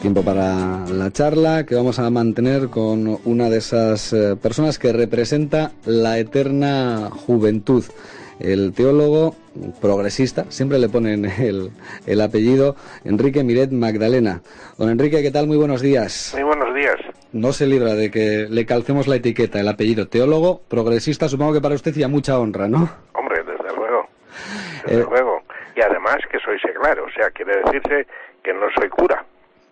Tiempo para la charla que vamos a mantener con una de esas eh, personas que representa la eterna juventud. El teólogo progresista, siempre le ponen el, el apellido, Enrique Miret Magdalena. Don Enrique, ¿qué tal? Muy buenos días. Muy buenos días. No se libra de que le calcemos la etiqueta, el apellido teólogo, progresista, supongo que para usted ya mucha honra, ¿no? Hombre, desde luego. Desde Eh. luego. Y además que soy seglar, o sea, quiere decirse que no soy cura.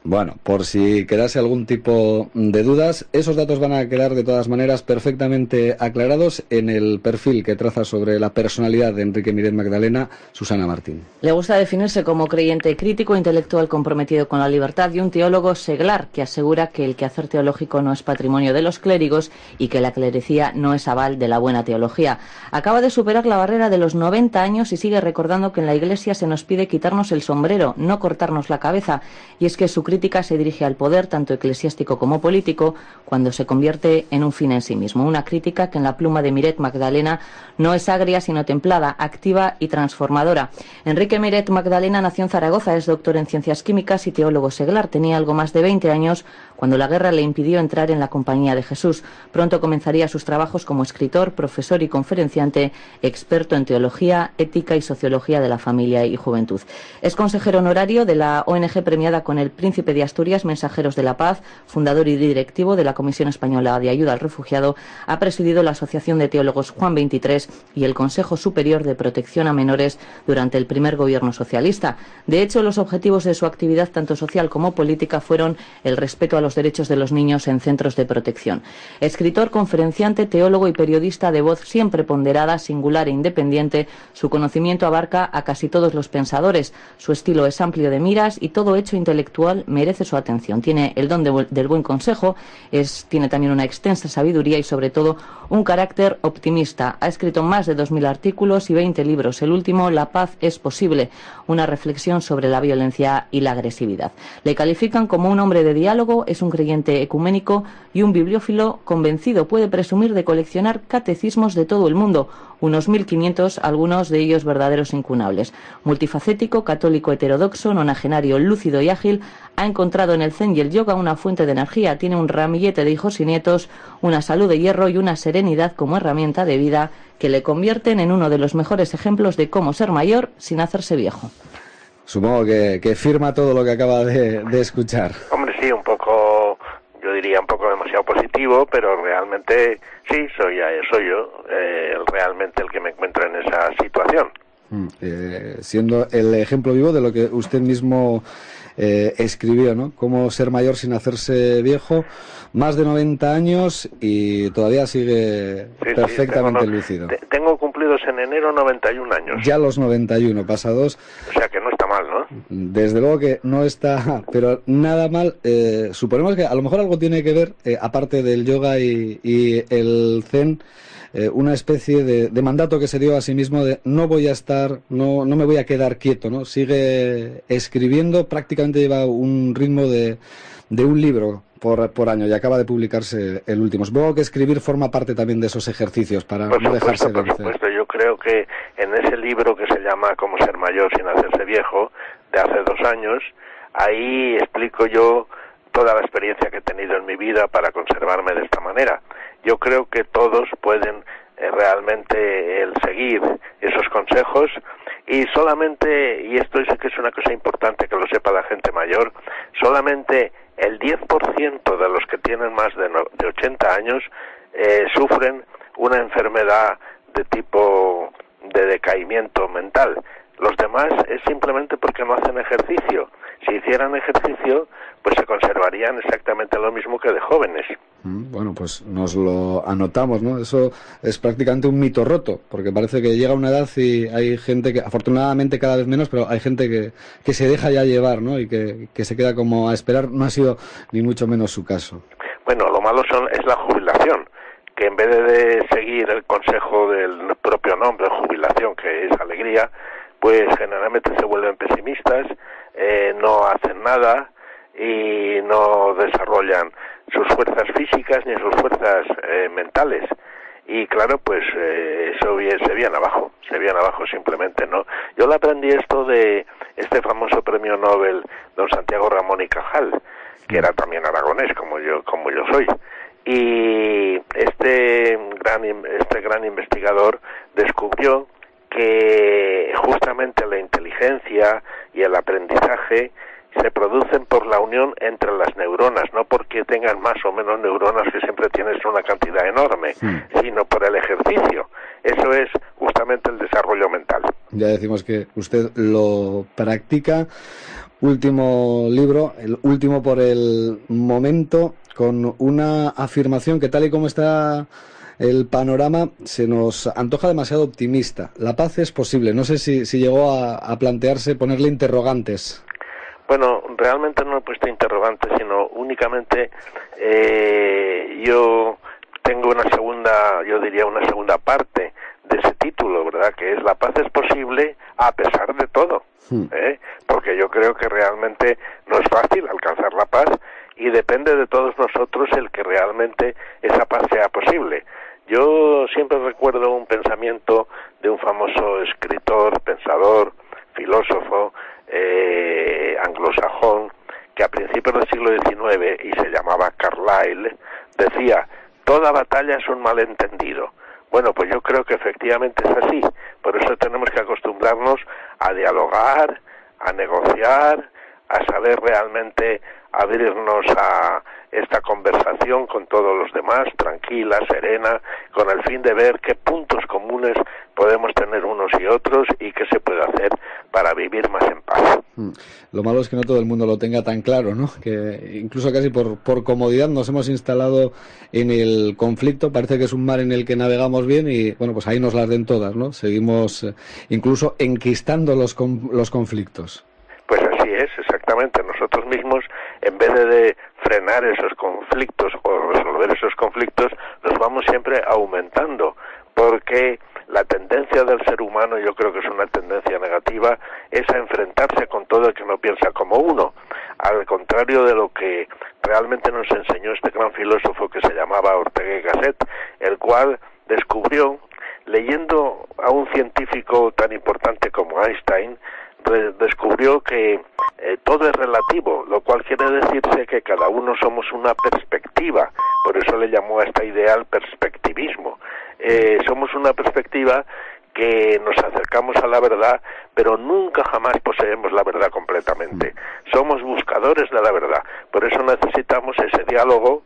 Bueno, por si quedase algún tipo de dudas, esos datos van a quedar de todas maneras perfectamente aclarados en el perfil que traza sobre la personalidad de Enrique Miret Magdalena, Susana Martín. Le gusta definirse como creyente crítico, intelectual comprometido con la libertad y un teólogo seglar que asegura que el quehacer teológico no es patrimonio de los clérigos y que la clerecía no es aval de la buena teología. Acaba de superar la barrera de los 90 años y sigue recordando que en la Iglesia se nos pide quitarnos el sombrero, no cortarnos la cabeza. Y es que su crítica se dirige al poder, tanto eclesiástico como político, cuando se convierte en un fin en sí mismo. Una crítica que en la pluma de Miret Magdalena no es agria, sino templada, activa y transformadora. Enrique Miret Magdalena nació en Zaragoza, es doctor en ciencias químicas y teólogo seglar. Tenía algo más de 20 años cuando la guerra le impidió entrar en la Compañía de Jesús. Pronto comenzaría sus trabajos como escritor, profesor y conferenciante, experto en teología, ética y sociología de la familia y juventud. Es consejero honorario de la ONG premiada con el Príncipe de Asturias, Mensajeros de la Paz, fundador y directivo de la Comisión Española de Ayuda al Refugiado. Ha presidido la Asociación de Teólogos Juan 23 y el Consejo Superior de Protección a Menores durante el primer gobierno socialista. De hecho, los objetivos de su actividad, tanto social como política, fueron el respeto a los derechos de los niños en centros de protección. Escritor, conferenciante, teólogo y periodista de voz siempre ponderada, singular e independiente, su conocimiento abarca a casi todos los pensadores. Su estilo es amplio de miras y todo hecho intelectual merece su atención. Tiene el don del buen consejo, es, tiene también una extensa sabiduría y, sobre todo, un carácter optimista. Ha escrito más de 2.000 artículos y 20 libros. El último, La paz es posible, una reflexión sobre la violencia y la agresividad. Le califican como un hombre de diálogo, es un creyente ecuménico y un bibliófilo convencido. Puede presumir de coleccionar catecismos de todo el mundo, unos 1.500, algunos de ellos verdaderos incunables. Multifacético, católico heterodoxo, nonagenario, lúcido y ágil, ha encontrado en el zen y el yoga una fuente de energía. Tiene un ramillete de hijos y nietos, una salud de hierro y una serenidad como herramienta de vida que le convierten en uno de los mejores ejemplos de cómo ser mayor sin hacerse viejo. Supongo que, que firma todo lo que acaba de, de escuchar. Hombre, sí, un poco, diría un poco demasiado positivo, pero realmente sí, soy, soy yo eh, realmente el que me encuentro en esa situación. Mm, eh, siendo el ejemplo vivo de lo que usted mismo eh, escribió, ¿no? Cómo ser mayor sin hacerse viejo, más de 90 años y todavía sigue Sí, sí, perfectamente tengo, lúcido. tengo cumplidos en enero 91 años, Ya los 91 pasados, o sea que no está mal, ¿no? Desde luego que no está, pero nada mal. eh, suponemos que a lo mejor algo tiene que ver, eh, aparte del yoga y, y el zen, eh, una especie de, de mandato que se dio a sí mismo de no voy a estar, no, no me voy a quedar quieto, ¿no? Sigue escribiendo, prácticamente lleva un ritmo de, de un libro por, por año y acaba de publicarse el último. Supongo que escribir forma parte también de esos ejercicios para Por no dejarse supuesto, por vencer. supuesto. Yo creo que en ese libro que se llama Cómo ser mayor sin hacerse viejo, de hace dos años, ahí explico yo toda la experiencia que he tenido en mi vida para conservarme de esta manera. Yo creo que todos pueden eh, realmente el seguir esos consejos y solamente, y esto es que es una cosa importante que lo sepa la gente mayor, solamente el 10% de los que tienen más de, no- de 80 años eh, sufren una enfermedad de tipo de decaimiento mental. Los demás es simplemente porque no hacen ejercicio. Si hicieran ejercicio, pues se conservarían exactamente lo mismo que de jóvenes. Mm, Bueno, pues nos lo anotamos, ¿no? Eso es prácticamente un mito roto, porque parece que llega una edad y hay gente que, afortunadamente cada vez menos, pero hay gente que, que se deja ya llevar, ¿no? Y que, que se queda como a esperar. No ha sido ni mucho menos su caso. Bueno, lo malo son, es la jubilación, que en vez de seguir el consejo del propio nombre, jubilación, que es alegría, pues generalmente se vuelven pesimistas, eh, no hacen nada y no desarrollan sus fuerzas físicas ni sus fuerzas eh, mentales. y claro, pues eh, eso se viene abajo, se viene abajo simplemente, ¿no? Yo le aprendí esto de este famoso premio Nobel, don Santiago Ramón y Cajal, que era también aragonés, como yo, como yo soy. Y este gran, este gran investigador descubrió que justamente la inteligencia y el aprendizaje se producen entre las neuronas, no porque tengan más o menos neuronas que siempre tienes una cantidad enorme, sino por el ejercicio. Eso es justamente el desarrollo mental. Ya decimos que usted lo practica. Último libro, el último por el momento, con una afirmación que tal y como está el panorama se nos antoja demasiado optimista. La paz es posible. No sé si, si llegó a plantearse ponerle interrogantes. Bueno, realmente no he puesto interrogantes, sino únicamente eh, yo tengo una segunda, yo diría una segunda parte de ese título, ¿verdad? Que es La paz es posible a pesar de todo. Hmm. ¿eh? Porque yo creo que realmente no es fácil alcanzar la paz y depende de todos nosotros el que realmente esa paz sea posible. Yo siempre recuerdo un pensamiento de un famoso escritor, pensador, filósofo, eh, anglosajón que a principios del siglo XIX y se llamaba Carlyle decía toda batalla es un malentendido. Bueno, pues yo creo que efectivamente es así. Por eso tenemos que acostumbrarnos a dialogar, a negociar, a saber realmente abrirnos a esta conversación con todos los demás, tranquila, serena, con el fin de ver qué puntos comunes podemos tener unos y otros y qué se puede hacer para vivir más en paz. Hmm. Lo malo es que no todo el mundo lo tenga tan claro, ¿no? Que incluso casi por, por comodidad nos hemos instalado en el conflicto, parece que es un mar en el que navegamos bien y bueno, pues ahí nos las den todas, ¿no? Seguimos eh, incluso enquistando los, los conflictos. Nosotros mismos, en vez de frenar esos conflictos o resolver esos conflictos, los vamos siempre aumentando, porque la tendencia del ser humano, yo creo que es una tendencia negativa, es a enfrentarse con todo el que no piensa como uno, al contrario de lo que realmente nos enseñó este gran filósofo que se llamaba Ortega y Gasset, el cual descubrió, leyendo a un científico tan importante como Einstein, descubrió que eh, todo es relativo, lo cual quiere decirse que cada uno somos una perspectiva, por eso le llamó a esta idea el perspectivismo. Eh, somos una perspectiva que nos acercamos a la verdad, pero nunca jamás poseemos la verdad completamente. Somos buscadores de la verdad, por eso necesitamos ese diálogo,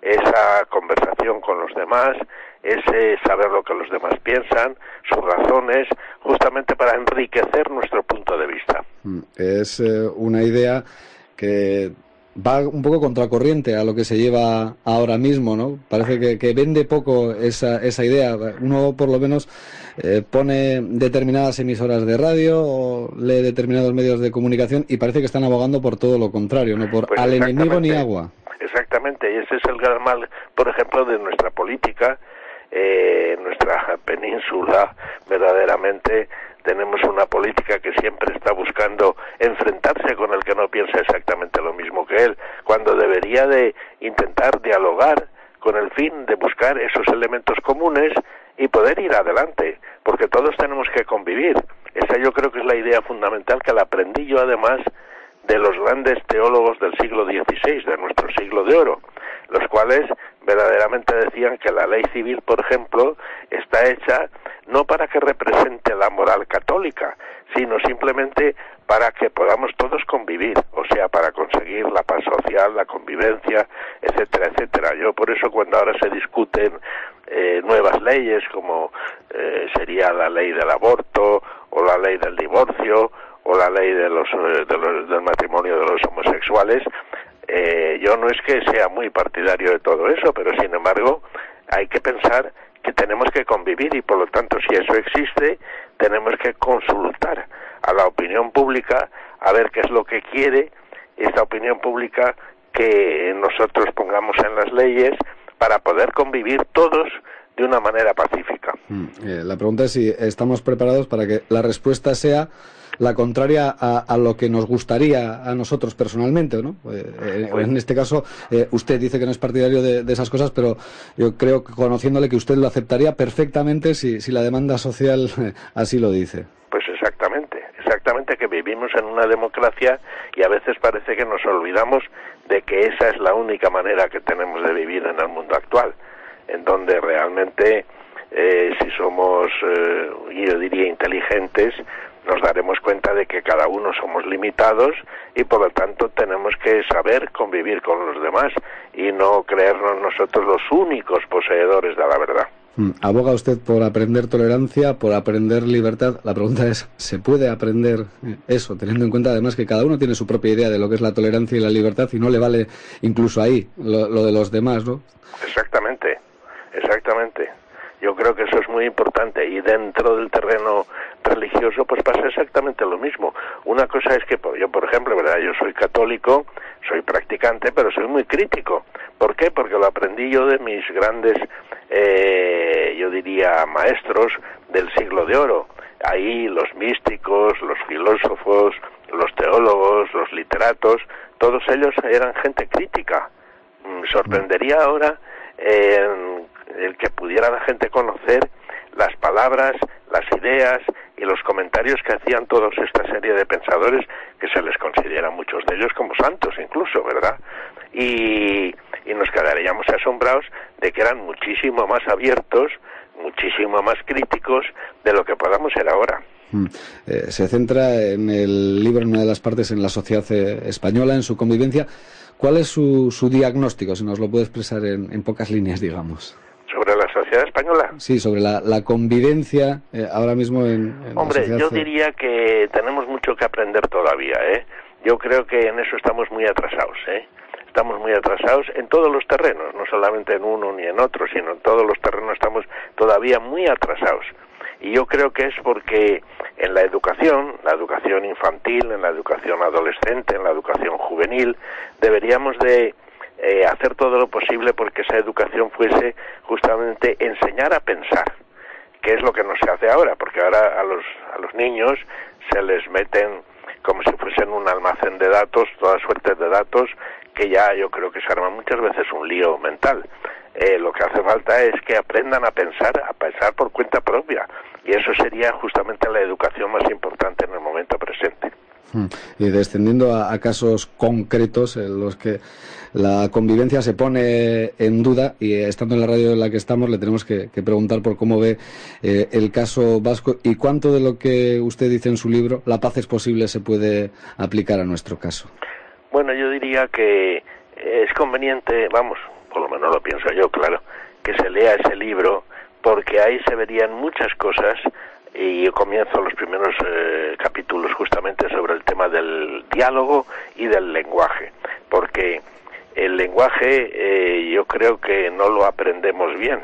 esa conversación con los demás, ese saber lo que los demás piensan, sus razones, justamente para enriquecer nuestro punto de vista. Mm, es eh, una idea que va un poco contracorriente a lo que se lleva ahora mismo, ¿no? Parece que, vende poco esa, esa idea. Uno, por lo menos, eh, pone determinadas emisoras de radio o lee determinados medios de comunicación y parece que están abogando por todo lo contrario, no por pues al enemigo ni agua. Exactamente, y ese es el gran mal, por ejemplo, de nuestra política, eh, nuestra península verdaderamente tenemos una política que siempre está buscando enfrentarse con el que no piensa exactamente lo mismo que él, cuando debería de intentar dialogar con el fin de buscar esos elementos comunes y poder ir adelante, porque todos tenemos que convivir. Esa yo creo que es la idea fundamental que la aprendí yo además de los grandes teólogos del siglo XVI, de nuestro siglo de oro, los cuales verdaderamente decían que la ley civil, por ejemplo, está hecha no para que represente la moral católica, sino simplemente para que podamos todos convivir, o sea, para conseguir la paz social, la convivencia, etcétera, etcétera. Yo por eso cuando ahora se discuten eh, nuevas leyes como eh, sería la ley del aborto o la ley del divorcio o la ley de los, eh, del matrimonio de los homosexuales, eh, yo no es que sea muy partidario de todo eso, pero sin embargo hay que pensar que tenemos que convivir y por lo tanto si eso existe tenemos que consultar a la opinión pública a ver qué es lo que quiere esta opinión pública que nosotros pongamos en las leyes para poder convivir todos de una manera pacífica. Mm, eh, la pregunta es si estamos preparados para que la respuesta sea la contraria a, lo que nos gustaría a nosotros personalmente, ¿no? Eh, eh, pues en este caso, usted dice que no es partidario de, esas cosas, pero yo creo que conociéndole que usted lo aceptaría perfectamente si, si la demanda social así lo dice. Pues exactamente, exactamente que vivimos en una democracia y a veces parece que nos olvidamos de que esa es la única manera que tenemos de vivir en el mundo actual en donde realmente eh, si somos, eh, yo diría, inteligentes, nos daremos cuenta de que cada uno somos limitados y por lo tanto tenemos que saber convivir con los demás y no creernos nosotros los únicos poseedores de la verdad. Mm, aboga usted por aprender tolerancia, por aprender libertad. La pregunta es, ¿se puede aprender eso, teniendo en cuenta además que cada uno tiene su propia idea de lo que es la tolerancia y la libertad y no le vale incluso ahí lo, lo de los demás, ¿no? Exactamente. Exactamente. Yo creo que eso es muy importante y dentro del terreno religioso pues pasa exactamente lo mismo. Una cosa es que yo, por ejemplo, ¿verdad? Yo soy católico, soy practicante, pero soy muy crítico. ¿Por qué? Porque lo aprendí yo de mis grandes, eh, yo diría, maestros del siglo de oro. Ahí los místicos, los filósofos, los teólogos, los literatos, todos ellos eran gente crítica. Mm, sorprendería ahora eh, el que pudiera la gente conocer las palabras, las ideas y los comentarios que hacían toda esta serie de pensadores que se les considera muchos de ellos como santos incluso, ¿verdad? Y, y nos quedaríamos asombrados de que eran muchísimo más abiertos, muchísimo más críticos de lo que podamos ser ahora. Mm. Eh, se centra en el libro, en una de las partes, en la sociedad eh, española, en su convivencia. ¿Cuál es su, su diagnóstico, si nos lo puede expresar en pocas líneas, digamos? ¿Sobre la sociedad española? Sí, sobre la, convivencia eh, ahora mismo en, Hombre, yo diría que tenemos mucho que aprender todavía, ¿eh? Yo creo que en eso estamos muy atrasados, ¿eh? Estamos muy atrasados en todos los terrenos, no solamente en uno ni en otro, sino en todos los terrenos estamos todavía muy atrasados. Y yo creo que es porque en la educación, la educación infantil, en la educación adolescente, en la educación juvenil, deberíamos de eh, hacer todo lo posible porque esa educación fuese justamente enseñar a pensar, que es lo que no se hace ahora, porque ahora a los, a los niños se les meten como si fuesen un almacén de datos, toda suerte de datos, que ya yo creo que se arma muchas veces un lío mental. Eh, lo que hace falta es que aprendan a pensar, a pensar por cuenta propia, y eso sería justamente la educación más importante en el momento presente. Hmm. Y descendiendo a, casos concretos en los que la convivencia se pone en duda y eh, estando en la radio en la que estamos le tenemos que, preguntar por cómo ve eh, el caso vasco y cuánto de lo que usted dice en su libro, La paz es posible, se puede aplicar a nuestro caso. Bueno, yo diría que es conveniente, vamos, por lo menos lo pienso yo, claro, que se lea ese libro porque ahí se verían muchas cosas y yo comienzo los primeros eh, capítulos justamente sobre el tema del diálogo y del lenguaje, porque el lenguaje eh, yo creo que no lo aprendemos bien.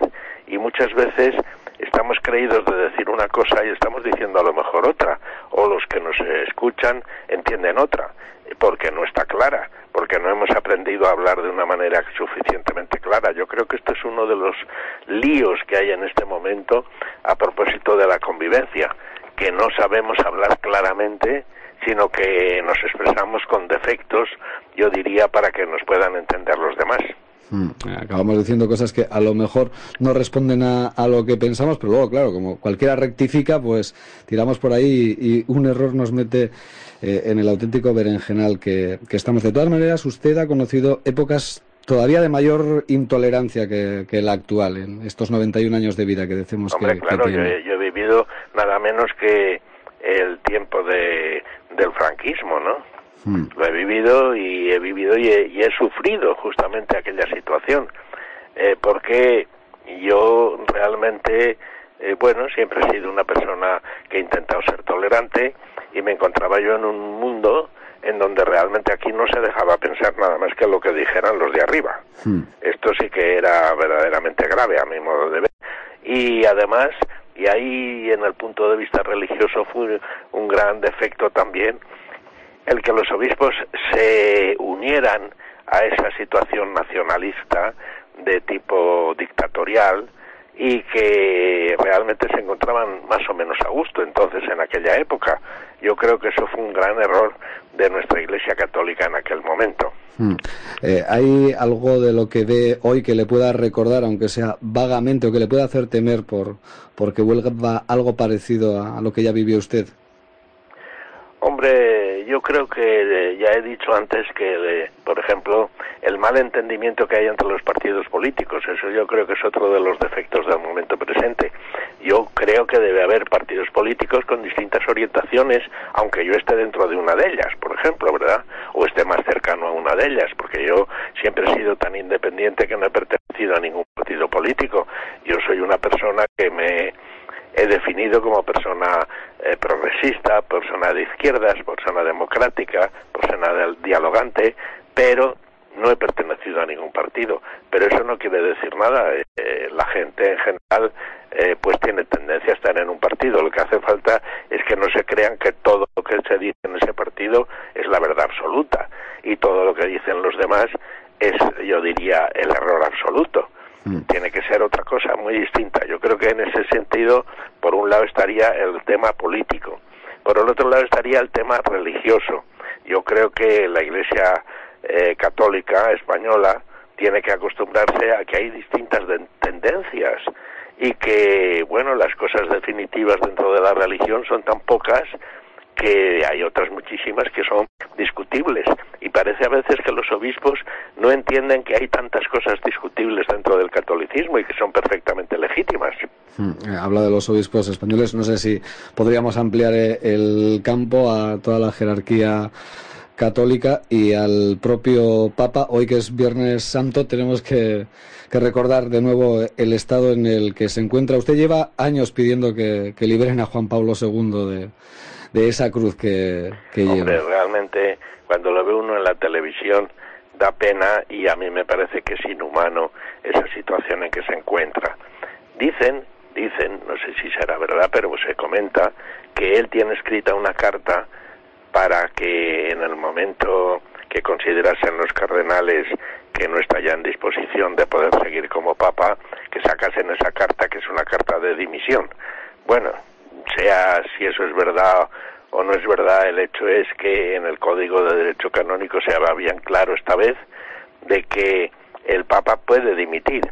Y muchas veces estamos creídos de decir una cosa y estamos diciendo a lo mejor otra, o los que nos escuchan entienden otra, porque no está clara, porque no hemos aprendido a hablar de una manera suficientemente clara. Yo creo que este es uno de los líos que hay en este momento a propósito de la convivencia, que no sabemos hablar claramente, sino que nos expresamos con defectos, yo diría, para que nos puedan entender los demás. Hmm. Acabamos diciendo cosas que a lo mejor no responden a, lo que pensamos, pero luego, claro, como cualquiera rectifica, pues tiramos por ahí y, un error nos mete eh, en el auténtico berenjenal que, que, estamos. De todas maneras, usted ha conocido épocas todavía de mayor intolerancia que, la actual, en estos 91 años de vida que decimos que, claro, Yo, he, yo he vivido nada menos que el tiempo de, del franquismo, ¿no? Hmm. Lo he vivido y he vivido y he, sufrido justamente aquella situación, eh, porque yo realmente, eh, bueno, siempre he sido una persona que he intentado ser tolerante y me encontraba yo en un mundo en donde realmente aquí no se dejaba pensar nada más que lo que dijeran los de arriba. Hmm. Esto sí que era verdaderamente grave a mi modo de ver. Y además, y ahí en el punto de vista religioso fue un gran defecto también, el que los obispos se unieran a esa situación nacionalista de tipo dictatorial y que realmente se encontraban más o menos a gusto entonces en aquella época. Yo creo que eso fue un gran error de nuestra Iglesia Católica en aquel momento. Hmm. Eh, ¿Hay algo de lo que ve hoy que le pueda recordar, aunque sea vagamente, o que le pueda hacer temer por porque vuelva algo parecido a lo que ya vivió usted? Hombre, yo creo que eh, ya he dicho antes que, eh, por ejemplo, el mal entendimiento que hay entre los partidos políticos, eso yo creo que es otro de los defectos del momento presente. Yo creo que debe haber partidos políticos con distintas orientaciones, aunque yo esté dentro de una de ellas, por ejemplo, ¿verdad? O esté más cercano a una de ellas, porque yo siempre he sido tan independiente que no he pertenecido a ningún partido político. Yo soy una persona que me he definido como persona eh, progresista, persona de izquierdas, persona democrática, persona dialogante, pero no he pertenecido a ningún partido. Pero eso no quiere decir nada. Eh, la gente en general eh, pues tiene tendencia a estar en un partido. Lo que hace falta es que no se crean que todo lo que se dice en ese partido es la verdad absoluta y todo lo que dicen los demás es, yo diría, el error absoluto. Mm. tiene que ser otra cosa muy distinta. Yo creo que en ese sentido, por un lado estaría el tema político, por el otro lado estaría el religioso. Yo creo que la Iglesia eh, católica española tiene que acostumbrarse a que hay distintas tendencias y que, bueno, las cosas definitivas dentro de la religión son tan pocas que hay otras muchísimas que son discutibles y parece a veces que los obispos no entienden que hay tantas cosas discutibles dentro del catolicismo y que son perfectamente legítimas. Hmm, eh, habla de los obispos españoles, no sé si podríamos ampliar eh, el campo a toda la jerarquía católica y al propio Papa. Hoy que es Viernes Santo tenemos que, recordar de nuevo el estado en el que se encuentra. Usted lleva años pidiendo que liberen a Juan Pablo II de, de esa cruz que, que Hombre, realmente cuando lo ve uno en la televisión da pena y a mí me parece que es inhumano esa situación en que se encuentra. Dicen, dicen, no sé si será verdad, pero se comenta que él tiene escrita una carta para que en el momento que considerasen los cardenales que no está ya en disposición de poder seguir como papa, que sacasen esa carta que es una carta de dimisión. Bueno, sea si eso es verdad o no es verdad, el hecho es que en el Código de Derecho Canónico se habla bien claro esta vez de que el Papa puede dimitir.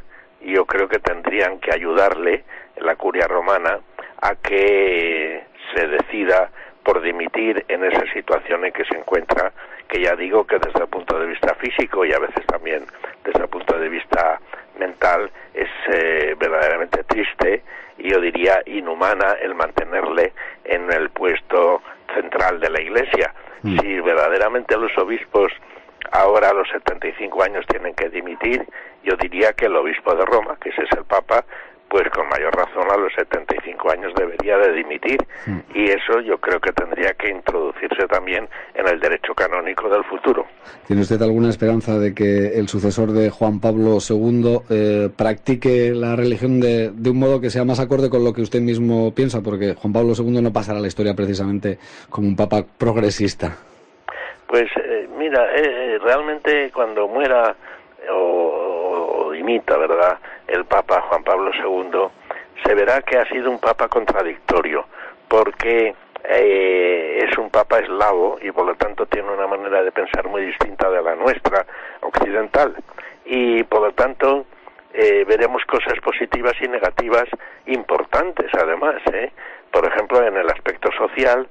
Y yo creo que tendrían que ayudarle la curia romana a que se decida por dimitir en esa situación en que se encuentra, que ya digo que desde el punto de vista físico y a veces también desde el punto de vista mental es eh, verdaderamente triste y yo diría inhumana el mantenerle en el puesto central de la Iglesia. Mm. Si verdaderamente los obispos ahora a los 75 años tienen que dimitir, yo diría que el obispo de Roma, que ese es el Papa, pues con mayor razón a los 75 años debería de dimitir mm. y eso yo creo que tendría que introducirse también en el derecho canónico del futuro. ¿Tiene usted alguna esperanza de que el sucesor de Juan Pablo II eh, practique la religión de, un modo que sea más acorde con lo que usted mismo piensa? Porque Juan Pablo II no pasará a la historia precisamente como un papa progresista. Pues eh, mira, eh, realmente cuando muera o dimita, ¿verdad? El Papa Juan Pablo II, se verá que ha sido un Papa contradictorio, porque eh, es un Papa eslavo y por lo tanto tiene una manera de pensar muy distinta de la nuestra, occidental, y por lo tanto eh, veremos cosas positivas y negativas importantes además. ¿eh? Por ejemplo, en el aspecto social,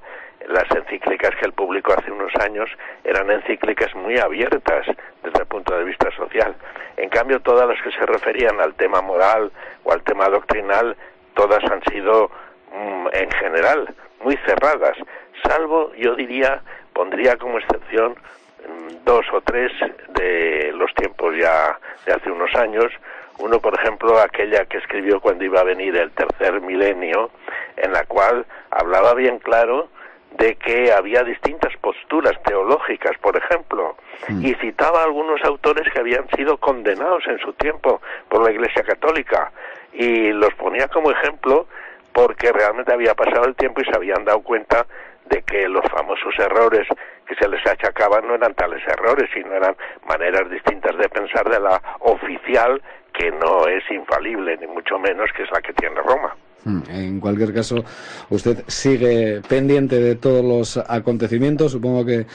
las encíclicas que él publicó hace unos años eran encíclicas muy abiertas desde el punto de vista social. En cambio, todas las que se referían al tema moral o al tema doctrinal, todas han sido, mm, en general, muy cerradas, salvo, yo diría, pondría como excepción mm, dos o tres de los tiempos ya de hace unos años. Uno, por ejemplo, aquella que escribió cuando iba a venir el tercer milenio, en la cual hablaba bien claro de que había distintas posturas teológicas, por ejemplo, mm. y citaba a algunos autores que habían sido condenados en su tiempo por la Iglesia Católica y los ponía como ejemplo porque realmente había pasado el tiempo y se habían dado cuenta de que los famosos errores que se les achacaban no eran tales errores, sino eran maneras distintas de pensar de la oficial que no es infalible, ni mucho menos que es la que tiene Roma. Hmm, en cualquier caso, usted sigue pendiente de todos los acontecimientos, supongo que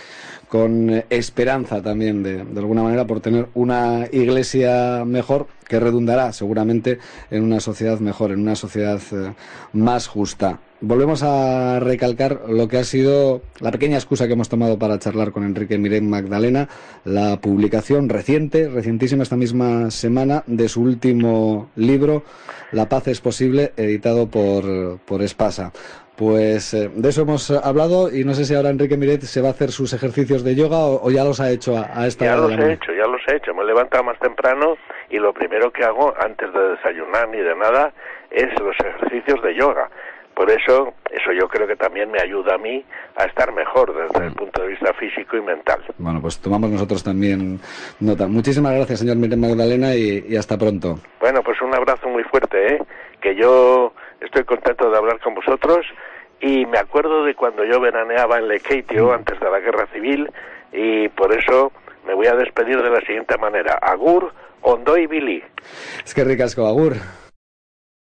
con esperanza también, de, de, alguna manera, por tener una iglesia mejor que redundará seguramente en una sociedad mejor, en una sociedad eh, más justa volvemos a recalcar lo que ha sido la pequeña excusa que hemos tomado para charlar con Enrique Miret Magdalena, la publicación reciente, recientísima esta misma semana, de su último libro, La paz es posible, editado por, por Espasa. Pues eh, de eso hemos hablado y no sé si ahora Enrique Miret se va a hacer sus ejercicios de yoga o, ya los ha hecho a, esta hora. Ya los he hecho, ya los he hecho. Me he levantado más temprano y lo primero que hago antes de desayunar ni de nada es los ejercicios de yoga por eso, eso yo creo que también me ayuda a mí a estar mejor desde el punto de vista físico y mental. Bueno, pues tomamos nosotros también nota. Muchísimas gracias, señor Miren Magdalena, y, hasta pronto. Bueno, pues un abrazo muy fuerte, ¿eh? que yo estoy contento de hablar con vosotros y me acuerdo de cuando yo veraneaba en Lekeitio mm. antes de la guerra civil y por eso me voy a despedir de la siguiente manera. Agur, Ondo y Billy. Es que ricasco, Agur.